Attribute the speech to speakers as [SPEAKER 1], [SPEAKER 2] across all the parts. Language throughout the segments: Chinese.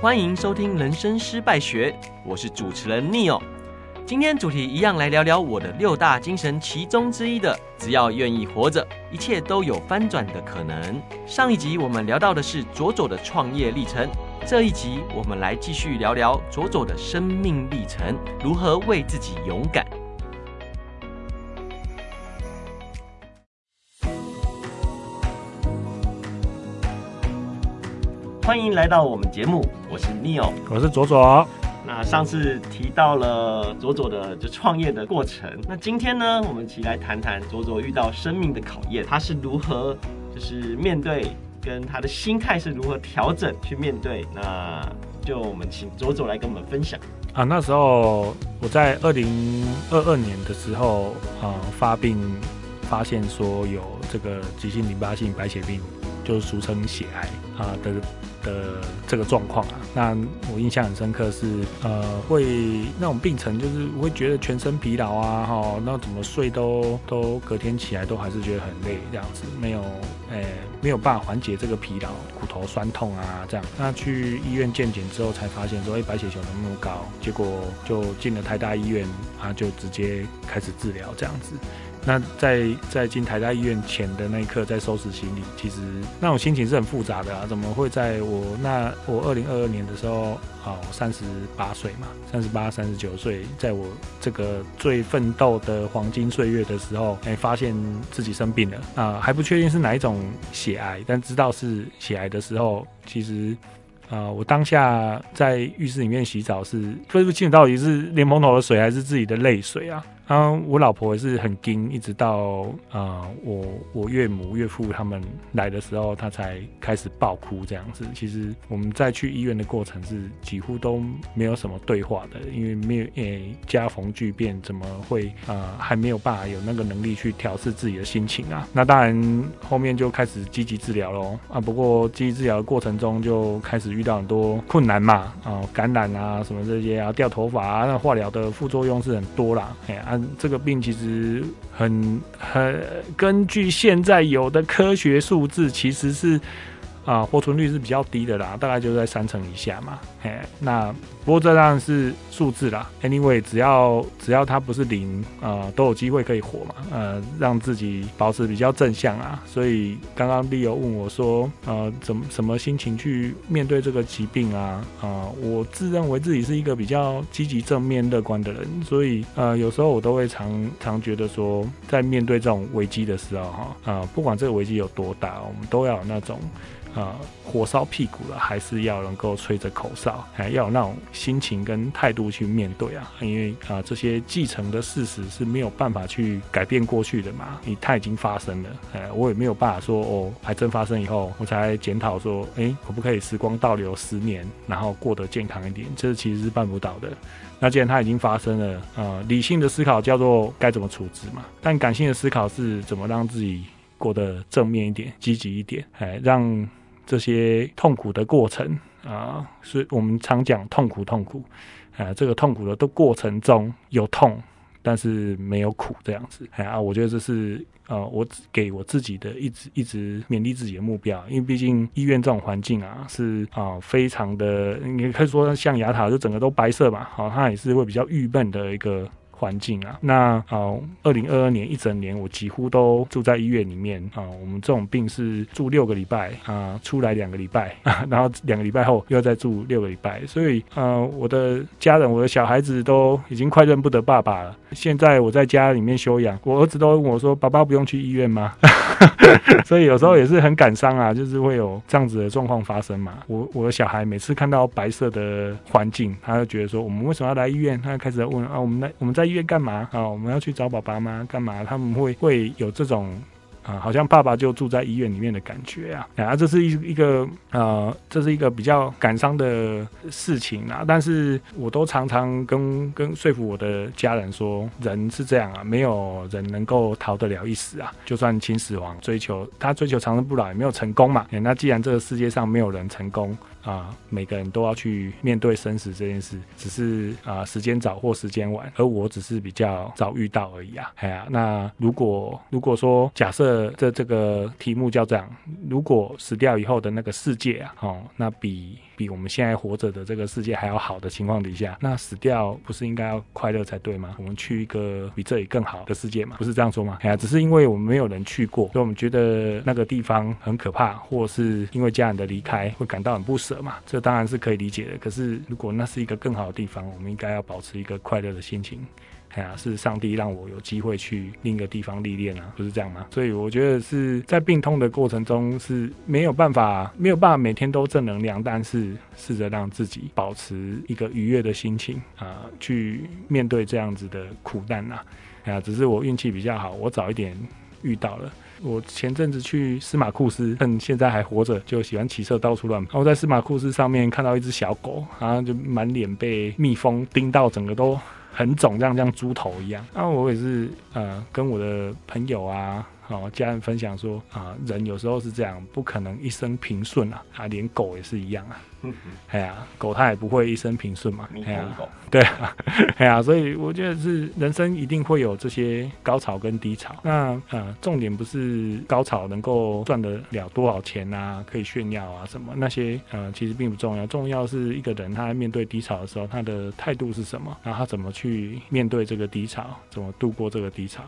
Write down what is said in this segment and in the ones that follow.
[SPEAKER 1] 欢迎收听《人生失败学》，我是主持人 Neo。今天主题一样来聊聊我的六大精神其中之一的，只要愿意活着，一切都有翻转的可能。上一集我们聊到的是佐佐的创业历程，这一集我们来继续聊聊佐佐的生命历程，如何为自己勇敢。欢迎来到我们节目，我是 Neo，
[SPEAKER 2] 我是左左。
[SPEAKER 1] 那上次提到了左左的就创业的过程，那今天呢，我们一起来谈谈左左遇到生命的考验，他是如何就是面对，跟他的心态是如何调整去面对。那就我们请左左来跟我们分享
[SPEAKER 2] 啊。那时候我在二零二二年的时候啊发病，发现说有这个急性淋巴性白血病，就俗称血癌啊的。的这个状况啊，那我印象很深刻是，呃，会那种病程，就是会觉得全身疲劳啊，哈，那怎么睡都都隔天起来都还是觉得很累，这样子没有，哎，没有办法缓解这个疲劳，骨头酸痛啊，这样。那去医院健检之后才发现说，哎，白血球能那么高，结果就进了台大医院啊，就直接开始治疗这样子。那在在进台大医院前的那一刻，在收拾行李，其实那种心情是很复杂的啊。怎么会在我那我二零二二年的时候啊，三十八岁嘛，三十八、三十九岁，在我这个最奋斗的黄金岁月的时候，哎，发现自己生病了啊，还不确定是哪一种血癌，但知道是血癌的时候，其实啊，我当下在浴室里面洗澡是分不清到底是莲蓬头的水还是自己的泪水啊。啊，我老婆也是很惊，一直到啊、我我岳母岳父他们来的时候，她才开始爆哭这样子。其实我们在去医院的过程是几乎都没有什么对话的，因为没有诶，家逢巨变，怎么会啊、还没有办法有那个能力去调试自己的心情啊？那当然后面就开始积极治疗喽啊。不过积极治疗的过程中就开始遇到很多困难嘛，啊，感染啊什么这些啊，掉头发啊，那化疗的副作用是很多啦，哎啊。这个病其实很很根据现在有的科学数字，其实是。啊，活存率是比较低的啦，大概就在三成以下嘛。嘿，那不过这当然是数字啦。Anyway，只要只要它不是零，呃，都有机会可以活嘛。呃，让自己保持比较正向啊。所以刚刚 Leo 问我说，呃，怎么什么心情去面对这个疾病啊？啊、我自认为自己是一个比较积极正面乐观的人，所以呃，有时候我都会常常觉得说，在面对这种危机的时候，哈，啊，不管这个危机有多大，我们都要有那种。啊、火烧屁股了，还是要能够吹着口哨，还要有那种心情跟态度去面对啊。因为啊、这些继承的事实是没有办法去改变过去的嘛，你它已经发生了。哎，我也没有办法说哦，还真发生以后我才检讨说，哎、可不可以时光倒流十年，然后过得健康一点？这其实是办不到的。那既然它已经发生了，啊、呃，理性的思考叫做该怎么处置嘛，但感性的思考是怎么让自己过得正面一点、积极一点，哎，让。这些痛苦的过程啊，所以我们常讲痛苦痛苦，啊，这个痛苦的都过程中有痛，但是没有苦这样子，啊，我觉得这是呃，我给我自己的一直一直勉励自己的目标，因为毕竟医院这种环境啊，是啊，非常的，你可以说像牙塔就整个都白色嘛，好，它也是会比较郁闷的一个。环境啊，那好，二零二二年一整年，我几乎都住在医院里面啊。我们这种病是住六个礼拜啊，出来两个礼拜，然后两个礼拜后又要再住六个礼拜。所以呃，我的家人，我的小孩子都已经快认不得爸爸了。现在我在家里面休养，我儿子都问我说：“爸爸不用去医院吗？” 所以有时候也是很感伤啊，就是会有这样子的状况发生嘛。我我的小孩每次看到白色的环境，他就觉得说：“我们为什么要来医院？”他就开始问啊，我们来我们在。医院干嘛啊？我们要去找爸爸吗？干嘛？他们会会有这种啊，好像爸爸就住在医院里面的感觉啊。啊，这是一一个呃，这是一个比较感伤的事情啊。但是我都常常跟跟说服我的家人说，人是这样啊，没有人能够逃得了一死啊。就算秦始皇追求他追求长生不老，也没有成功嘛。那既然这个世界上没有人成功。啊，每个人都要去面对生死这件事，只是啊时间早或时间晚，而我只是比较早遇到而已啊。哎呀，那如果如果说假设这这个题目叫这样，如果死掉以后的那个世界啊，哦，那比比我们现在活着的这个世界还要好的情况底下，那死掉不是应该要快乐才对吗？我们去一个比这里更好的世界嘛，不是这样说吗？哎呀，只是因为我们没有人去过，所以我们觉得那个地方很可怕，或是因为家人的离开会感到很不舍嘛，这当然是可以理解的。可是如果那是一个更好的地方，我们应该要保持一个快乐的心情。哎呀，是上帝让我有机会去另一个地方历练啊，不是这样吗？所以我觉得是在病痛的过程中是没有办法，没有办法每天都正能量，但是试着让自己保持一个愉悦的心情啊，去面对这样子的苦难呐。哎呀，只是我运气比较好，我早一点遇到了。我前阵子去司马库斯，趁现在还活着，就喜欢骑车到处乱跑。我在司马库斯上面看到一只小狗，然后就满脸被蜜蜂叮到，整个都。很肿，这样像猪头一样。那、啊、我也是，呃，跟我的朋友啊，哦，家人分享说，啊，人有时候是这样，不可能一生平顺啊，啊，连狗也是一样啊。哎呀，狗它也不会一生平顺嘛。哎呀，对啊，哎呀，所以我觉得是人生一定会有这些高潮跟低潮。那呃，重点不是高潮能够赚得了多少钱啊，可以炫耀啊什么那些，呃，其实并不重要。重要是一个人他在面对低潮的时候，他的态度是什么，然后他怎么去面对这个低潮，怎么度过这个低潮。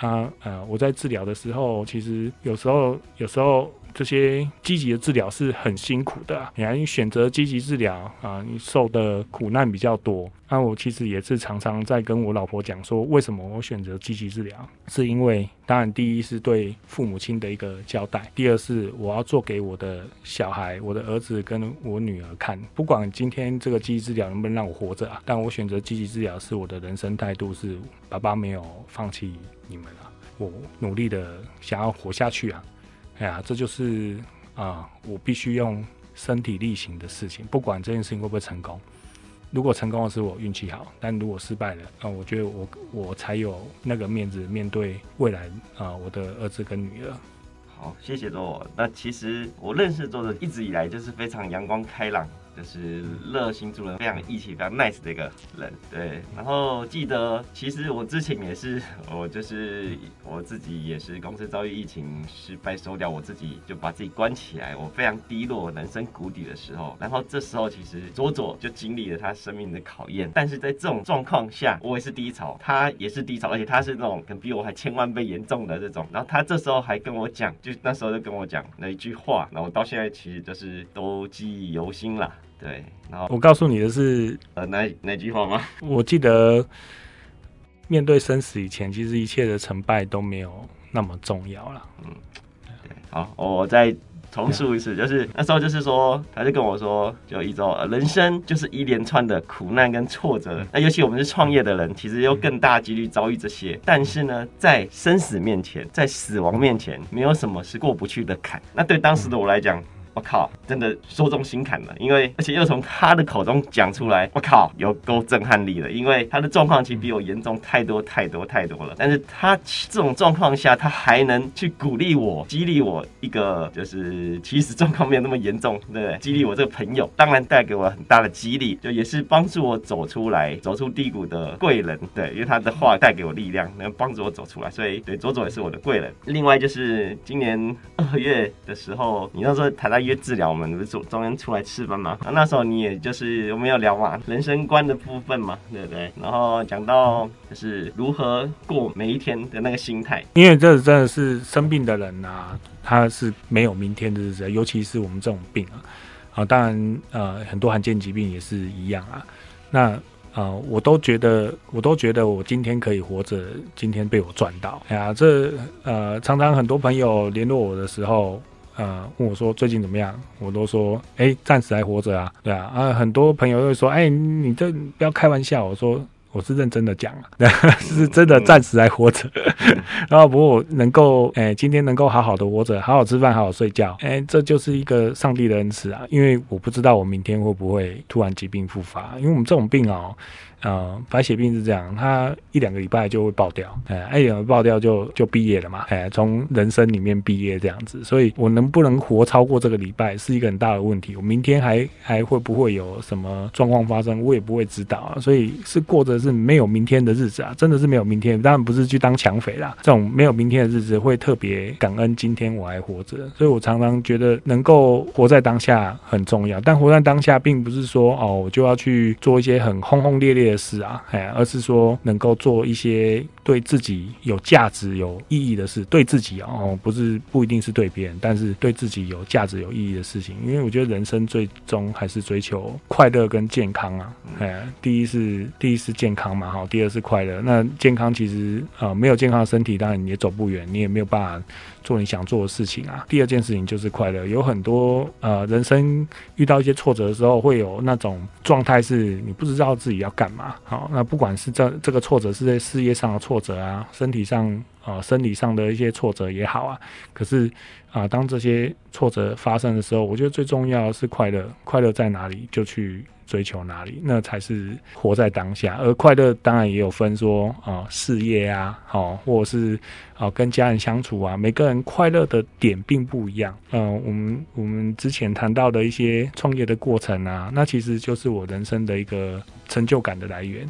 [SPEAKER 2] 啊，呃，我在治疗的时候，其实有时候，有时候。这些积极的治疗是很辛苦的，你还选择积极治疗啊，你受的苦难比较多。那我其实也是常常在跟我老婆讲说，为什么我选择积极治疗？是因为当然第一是对父母亲的一个交代，第二是我要做给我的小孩、我的儿子跟我女儿看。不管今天这个积极治疗能不能让我活着啊，但我选择积极治疗是我的人生态度，是爸爸没有放弃你们啊，我努力的想要活下去啊。哎呀，这就是啊、我必须用身体力行的事情，不管这件事情会不会成功。如果成功的是我运气好，但如果失败了，啊、我觉得我我才有那个面子面对未来啊、我的儿子跟女儿。
[SPEAKER 3] 好，谢谢周。那其实我认识周的一直以来就是非常阳光开朗。就是热心助人，非常义气、非常 nice 的一个人。对，然后记得，其实我之前也是，我就是我自己也是公司遭遇疫情失败收掉，我自己就把自己关起来，我非常低落、人生谷底的时候。然后这时候，其实佐佐就经历了他生命的考验。但是在这种状况下，我也是低潮，他也是低潮，而且他是那种可能比我还千万倍严重的这种。然后他这时候还跟我讲，就那时候就跟我讲那一句话，然后到现在其实就是都记忆犹新了。对，然后
[SPEAKER 2] 我告诉你的是，
[SPEAKER 3] 呃，哪哪句话吗？
[SPEAKER 2] 我记得面对生死以前，其实一切的成败都没有那么重要了。嗯，
[SPEAKER 3] 对，好，我再重述一次，就是那时候就是说，他就跟我说，就一周，人生就是一连串的苦难跟挫折。那尤其我们是创业的人，其实有更大几率遭遇这些。但是呢，在生死面前，在死亡面前，没有什么是过不去的坎。那对当时的我来讲。我靠，真的说中心坎了，因为而且又从他的口中讲出来，我靠，有够震撼力的，因为他的状况其实比我严重太多太多太多了。但是他这种状况下，他还能去鼓励我、激励我一个，就是其实状况没有那么严重，对不对？激励我这个朋友，当然带给我很大的激励，就也是帮助我走出来、走出低谷的贵人，对，因为他的话带给我力量，能帮助我走出来，所以对左左也是我的贵人。另外就是今年二月的时候，你那时候谈到。约治疗，我们不是中中间出来吃饭吗？那时候你也就是我们要聊嘛，人生观的部分嘛，对不对？然后讲到就是如何过每一天的那个心态，
[SPEAKER 2] 因为这真的是生病的人啊，他是没有明天的日子，尤其是我们这种病啊，啊，当然呃，很多罕见疾病也是一样啊。那啊、呃，我都觉得，我都觉得我今天可以活着，今天被我赚到。哎呀，这呃，常常很多朋友联络我的时候。呃，问我说最近怎么样？我都说，哎，暂时还活着啊，对啊。啊，很多朋友会说，哎，你这不要开玩笑。我说我是认真的讲啊，是真的暂时还活着。然后不过我能够，哎，今天能够好好的活着，好好吃饭，好好睡觉，哎，这就是一个上帝的恩赐啊。因为我不知道我明天会不会突然疾病复发，因为我们这种病哦。呃，白血病是这样，它一两个礼拜就会爆掉，哎，一两个爆掉就就毕业了嘛，哎，从人生里面毕业这样子，所以我能不能活超过这个礼拜是一个很大的问题。我明天还还会不会有什么状况发生，我也不会知道啊。所以是过着是没有明天的日子啊，真的是没有明天。当然不是去当抢匪啦，这种没有明天的日子会特别感恩今天我还活着。所以我常常觉得能够活在当下很重要，但活在当下并不是说哦，我就要去做一些很轰轰烈烈的事啊，哎，而是说能够做一些对自己有价值、有意义的事，对自己哦，不是不一定是对别人，但是对自己有价值、有意义的事情。因为我觉得人生最终还是追求快乐跟健康啊，哎，第一是第一是健康嘛，哈，第二是快乐。那健康其实啊、呃，没有健康的身体，当然你也走不远，你也没有办法做你想做的事情啊。第二件事情就是快乐，有很多呃，人生遇到一些挫折的时候，会有那种状态是你不知道自己要干嘛。好，那不管是这这个挫折是在事业上的挫折啊，身体上啊、呃，生理上的一些挫折也好啊，可是啊、当这些挫折发生的时候，我觉得最重要是快乐，快乐在哪里就去。追求哪里，那才是活在当下。而快乐当然也有分说啊、事业啊，好、或者是啊、跟家人相处啊，每个人快乐的点并不一样。嗯、我们我们之前谈到的一些创业的过程啊，那其实就是我人生的一个成就感的来源。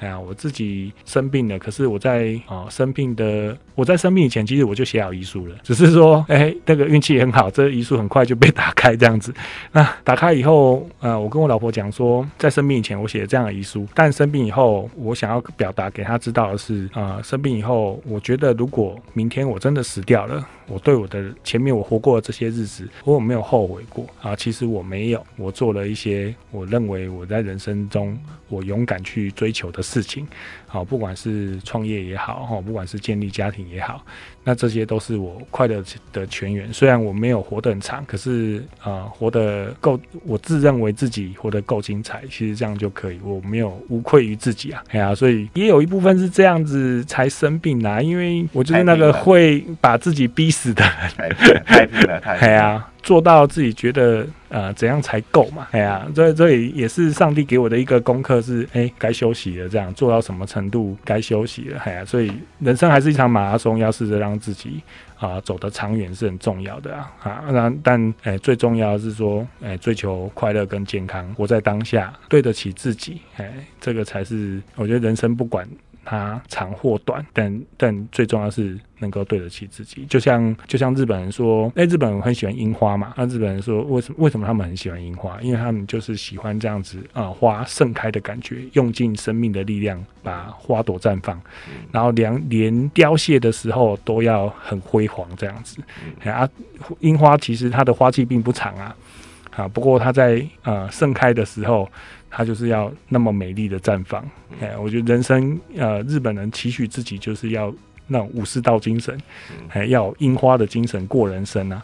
[SPEAKER 2] 哎呀，我自己生病了，可是我在啊、生病的，我在生病以前，其实我就写好遗书了，只是说，哎、那个运气很好，这遗书很快就被打开这样子。那打开以后，呃，我跟我老婆讲说，在生病以前我写了这样的遗书，但生病以后，我想要表达给他知道的是，啊、生病以后，我觉得如果明天我真的死掉了，我对我的前面我活过的这些日子，我有没有后悔过啊？其实我没有，我做了一些我认为我在人生中我勇敢去追求的事情，好，不管是创业也好，哈，不管是建立家庭也好，那这些都是我快乐的泉源。虽然我没有活得很长，可是啊，活得够，我自认为自己活得够精彩，其实这样就可以，我没有无愧于自己啊。哎呀，所以也有一部分是这样子才生病啊，因为我就是那个会把自己逼死是的人，
[SPEAKER 3] 太拼了，太拼了，
[SPEAKER 2] 哎呀。做到自己觉得呃怎样才够嘛？哎呀，这这也是上帝给我的一个功课，是哎该休息了，这样做到什么程度该休息了？哎呀，所以人生还是一场马拉松，要试着让自己啊、走得长远是很重要的啊。啊，那但哎最重要的是说哎追求快乐跟健康，活在当下，对得起自己，哎，这个才是我觉得人生不管。它长或短，但但最重要是能够对得起自己。就像就像日本人说，哎、欸，日本人很喜欢樱花嘛。那日本人说，为什么为什么他们很喜欢樱花？因为他们就是喜欢这样子啊、呃，花盛开的感觉，用尽生命的力量把花朵绽放，然后连连凋谢的时候都要很辉煌这样子。啊，樱花其实它的花期并不长啊，啊，不过它在呃盛开的时候。他就是要那么美丽的绽放，哎，我觉得人生，呃，日本人期许自己就是要那种武士道精神，还要樱花的精神过人生啊，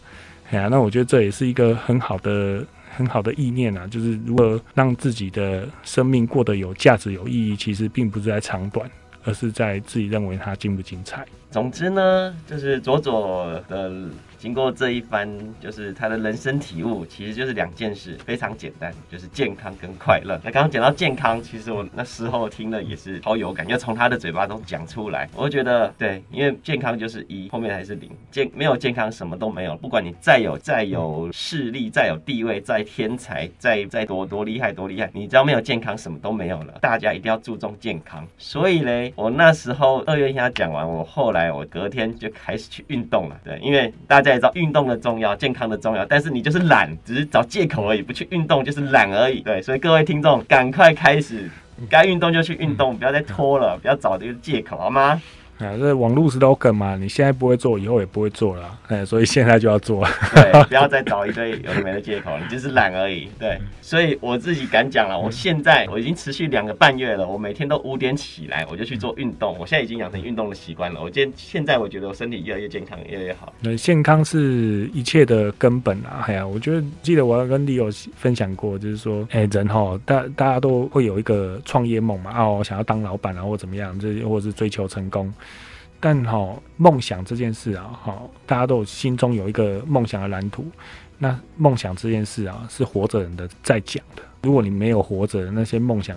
[SPEAKER 2] 哎呀，那我觉得这也是一个很好的、很好的意念啊，就是如何让自己的生命过得有价值、有意义，其实并不是在长短，而是在自己认为它精不精彩。
[SPEAKER 3] 总之呢，就是佐佐的。经过这一番，就是他的人生体悟，其实就是两件事，非常简单，就是健康跟快乐。那刚刚讲到健康，其实我那时候听了也是超有感，就从他的嘴巴中讲出来，我就觉得对，因为健康就是一，后面还是零，健没有健康什么都没有。不管你再有再有势力，再有地位，再天才，再再多多厉害多厉害，你只要没有健康，什么都没有了。大家一定要注重健康。所以嘞，我那时候二月跟他讲完，我后来我隔天就开始去运动了。对，因为大家也。知道运动的重要，健康的重要，但是你就是懒，只是找借口而已，不去运动就是懒而已。对，所以各位听众，赶快开始，该运动就去运动，不要再拖了，不要找这个借口，好吗？
[SPEAKER 2] 啊，这网络 slogan 嘛，你现在不会做，以后也不会做了，哎，所以现在就要做。
[SPEAKER 3] 对，不要 再找一堆有的没的借口，你就是懒而已。对，所以我自己敢讲了，我现在我已经持续两个半月了，我每天都五点起来，我就去做运动，我现在已经养成运动的习惯了。我今现在我觉得我身体越来越健康，越来越好。
[SPEAKER 2] 那健康是一切的根本啊！哎呀，我觉得记得我要跟 Leo 分享过，就是说，哎，人哈，大大家都会有一个创业梦嘛，啊，我想要当老板啊，或怎么样，这或者是追求成功。但哈，梦想这件事啊，哈，大家都有心中有一个梦想的蓝图。那梦想这件事啊，是活着人的在讲的。如果你没有活着，那些梦想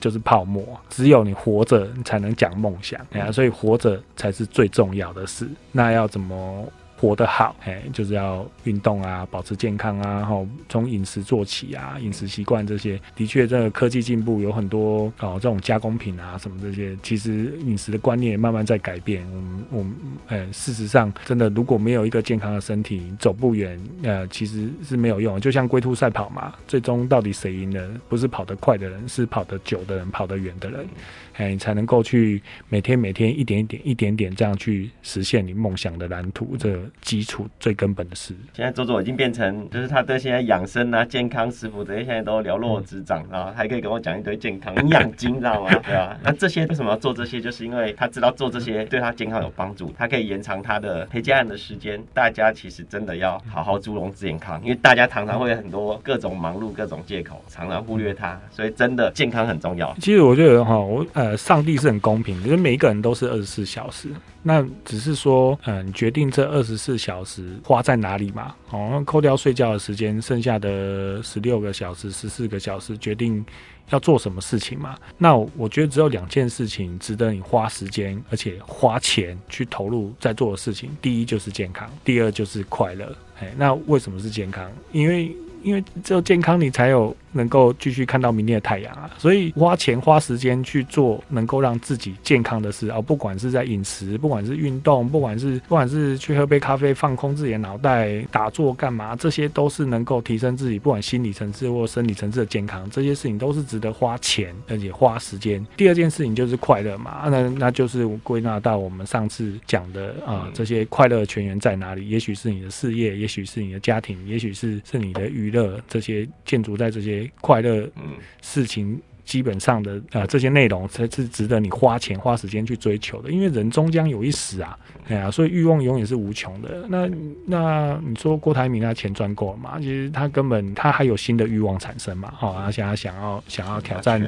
[SPEAKER 2] 就是泡沫。只有你活着，你才能讲梦想。哎呀，所以活着才是最重要的事。那要怎么？活得好，哎，就是要运动啊，保持健康啊，然后从饮食做起啊，饮食习惯这些，的确，这个科技进步有很多哦，这种加工品啊，什么这些，其实饮食的观念慢慢在改变。我们，我们，呃，事实上，真的如果没有一个健康的身体，走不远，呃，其实是没有用。就像龟兔赛跑嘛，最终到底谁赢了？不是跑得快的人，是跑得久的人，跑得远的人。哎，你才能够去每天每天一点一点一点点这样去实现你梦想的蓝图，这基础最根本的事。
[SPEAKER 3] 现在佐佐已经变成，就是他对现在养生啊、健康食谱这些，现在都了若指掌啊，嗯、还可以跟我讲一堆健康营养经，知道吗？对啊，那这些为什么要做这些？就是因为他知道做这些对他健康有帮助，他可以延长他的陪家人的时间。大家其实真的要好好注重健康，因为大家常常会有很多各种忙碌、各种借口，常常忽略它，所以真的健康很重要。
[SPEAKER 2] 其实我觉得哈，我。呃，上帝是很公平，因为每一个人都是二十四小时，那只是说，嗯、决定这二十四小时花在哪里嘛？哦，扣掉睡觉的时间，剩下的十六个小时、十四个小时，决定要做什么事情嘛？那我觉得只有两件事情值得你花时间，而且花钱去投入在做的事情。第一就是健康，第二就是快乐。哎，那为什么是健康？因为因为只有健康，你才有。能够继续看到明天的太阳啊，所以花钱花时间去做能够让自己健康的事啊，不管是在饮食，不管是运动，不管是不管是去喝杯咖啡放空自己的脑袋，打坐干嘛，这些都是能够提升自己不管心理层次或生理层次的健康，这些事情都是值得花钱而且花时间。第二件事情就是快乐嘛，那那就是归纳到我们上次讲的啊、呃，这些快乐的泉源在哪里？也许是你的事业，也许是你的家庭，也许是是你的娱乐，这些建筑在这些。快乐，嗯，事情基本上的啊、呃，这些内容才是值得你花钱花时间去追求的。因为人终将有一死啊，哎呀，所以欲望永远是无穷的。那那你说郭台铭他钱赚够了嘛？其实他根本他还有新的欲望产生嘛？哦，而且他想要想要挑战，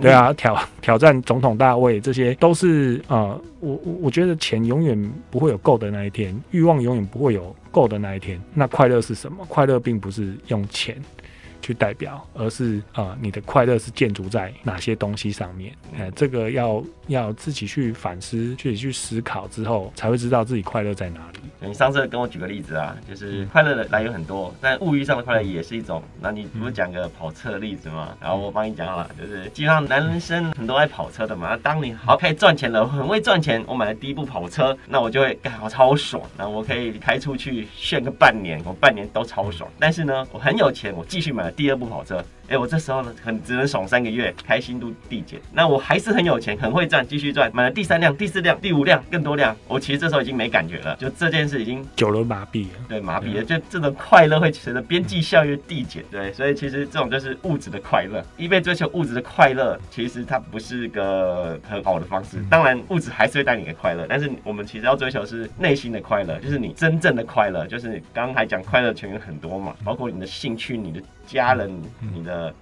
[SPEAKER 2] 对啊，挑挑战总统大位，这些都是啊、呃，我我觉得钱永远不会有够的那一天，欲望永远不会有够的那一天。那快乐是什么？快乐并不是用钱。去代表，而是啊、呃，你的快乐是建筑在哪些东西上面？哎、呃，这个要要自己去反思，自己去思考之后，才会知道自己快乐在哪里。你
[SPEAKER 3] 上次跟我举个例子啊，就是快乐的来源很多，但物欲上的快乐也是一种。那你不是讲个跑车的例子吗？然后我帮你讲好了，就是基本上男生很多爱跑车的嘛。当你好开始赚钱了，我很会赚钱，我买了第一部跑车，那我就会干好超爽，那我可以开出去炫个半年，我半年都超爽。但是呢，我很有钱，我继续买第二部跑车。哎、欸，我这时候呢，很只能爽三个月，开心度递减。那我还是很有钱，很会赚，继续赚，买了第三辆、第四辆、第五辆，更多辆。我其实这时候已经没感觉了，就这件事已经
[SPEAKER 2] 久了麻痹了。
[SPEAKER 3] 对，麻痹了，就这种快乐会随着边际效应递减。对，所以其实这种就是物质的快乐，一味追求物质的快乐，其实它不是个很好的方式。当然，物质还是会带你给快乐，但是我们其实要追求是内心的快乐，就是你真正的快乐。就是你刚刚还讲快乐泉源很多嘛，包括你的兴趣、你的家人、你的。
[SPEAKER 2] 呃、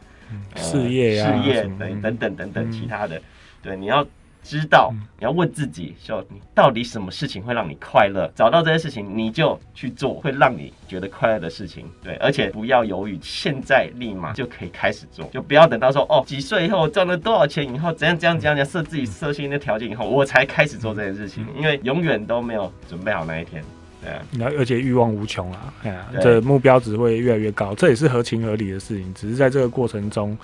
[SPEAKER 2] 事业呀、啊，
[SPEAKER 3] 事业对，等等等等其他的，嗯、对，你要知道，嗯、你要问自己，说你到底什么事情会让你快乐？找到这些事情，你就去做会让你觉得快乐的事情，对，而且不要犹豫，现在立马就可以开始做，就不要等到说哦，几岁以后赚了多少钱以后，怎样怎样怎样，设自己设新的条件以后，我才开始做这件事情，因为永远都没有准备好那一天。
[SPEAKER 2] 然后，而且欲望无穷啊，哎呀，这目标只会越来越高，这也是合情合理的事情。只是在这个过程中，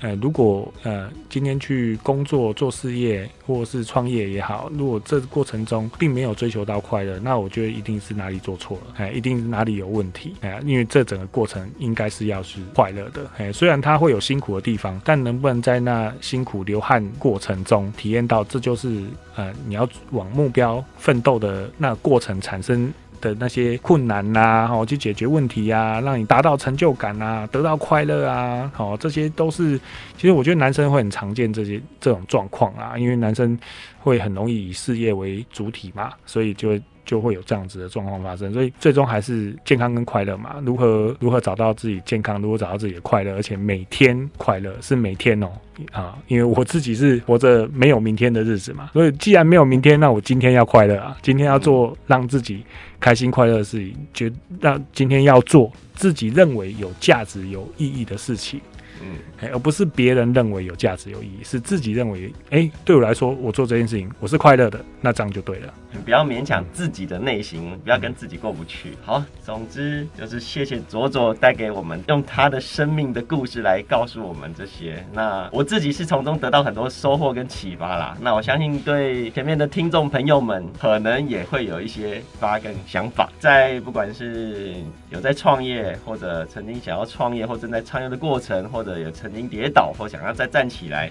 [SPEAKER 2] 呃，如果呃今天去工作做事业或是创业也好，如果这个过程中并没有追求到快乐，那我觉得一定是哪里做错了，哎，一定是哪里有问题，哎，因为这整个过程应该是要是快乐的，哎，虽然它会有辛苦的地方，但能不能在那辛苦流汗过程中体验到，这就是呃你要往目标奋斗的那过程产生。的那些困难呐、啊，好去解决问题呀、啊，让你达到成就感啊，得到快乐啊，好，这些都是其实我觉得男生会很常见这些这种状况啊，因为男生会很容易以事业为主体嘛，所以就就会有这样子的状况发生。所以最终还是健康跟快乐嘛。如何如何找到自己健康，如何找到自己的快乐，而且每天快乐是每天哦啊，因为我自己是活着没有明天的日子嘛。所以既然没有明天，那我今天要快乐啊，今天要做让自己开心快乐的事情，觉让今天要做自己认为有价值、有意义的事情。嗯，而不是别人认为有价值、有意义，是自己认为，哎、对我来说，我做这件事情我是快乐的，那这样就对了。
[SPEAKER 3] 你不要勉强自己的内心，不要跟自己过不去。好，总之就是谢谢佐佐带给我们用他的生命的故事来告诉我们这些。那我自己是从中得到很多收获跟启发啦。那我相信对前面的听众朋友们，可能也会有一些发跟想法，在不管是有在创业，或者曾经想要创业，或正在创业的过程，或者也曾经跌倒，或想要再站起来。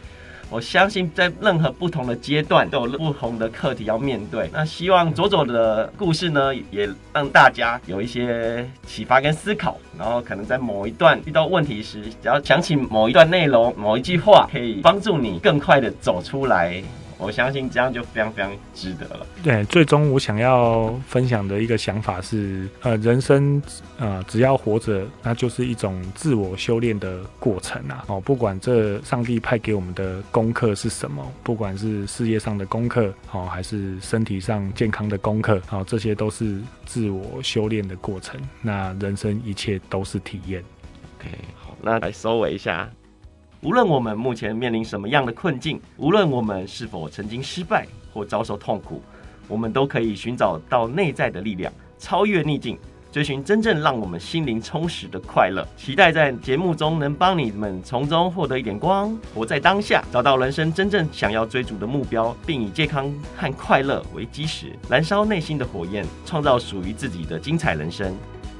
[SPEAKER 3] 我相信在任何不同的阶段都有不同的课题要面对。那希望左左的故事呢，也让大家有一些启发跟思考。然后可能在某一段遇到问题时，只要想起某一段内容、某一句话，可以帮助你更快的走出来。我相信这样就非常非常值得了。
[SPEAKER 2] 对，最终我想要分享的一个想法是，呃，人生，呃，只要活着，那就是一种自我修炼的过程啊。哦，不管这上帝派给我们的功课是什么，不管是事业上的功课，哦，还是身体上健康的功课，哦，这些都是自我修炼的过程。那人生一切都是体验。
[SPEAKER 3] OK，好，那来收尾一下。无论我们目前面临什么样的困境，无论我们是否曾经失败或遭受痛苦，我们都可以寻找到内在的力量，超越逆境，追寻真正让我们心灵充实的快乐。期待在节目中能帮你们从中获得一点光，活在当下，找到人生真正想要追逐的目标，并以健康和快乐为基石，燃烧内心的火焰，创造属于自己的精彩人生。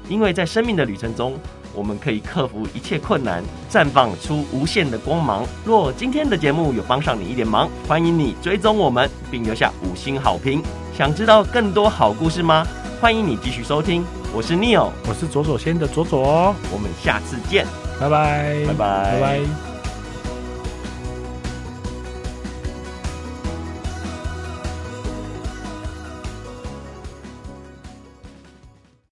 [SPEAKER 3] 因为在生命的旅程中，我们可以克服一切困难，绽放出无限的光芒。若今天的节目有帮上你一点忙，欢迎你追踪我们，并留下五星好评。想知道更多好故事吗？欢迎你继续收听。我是 Neil，
[SPEAKER 2] 我是左左先的佐佐哦。
[SPEAKER 3] 我们下次见，
[SPEAKER 2] 拜拜，
[SPEAKER 3] 拜拜，
[SPEAKER 2] 拜拜。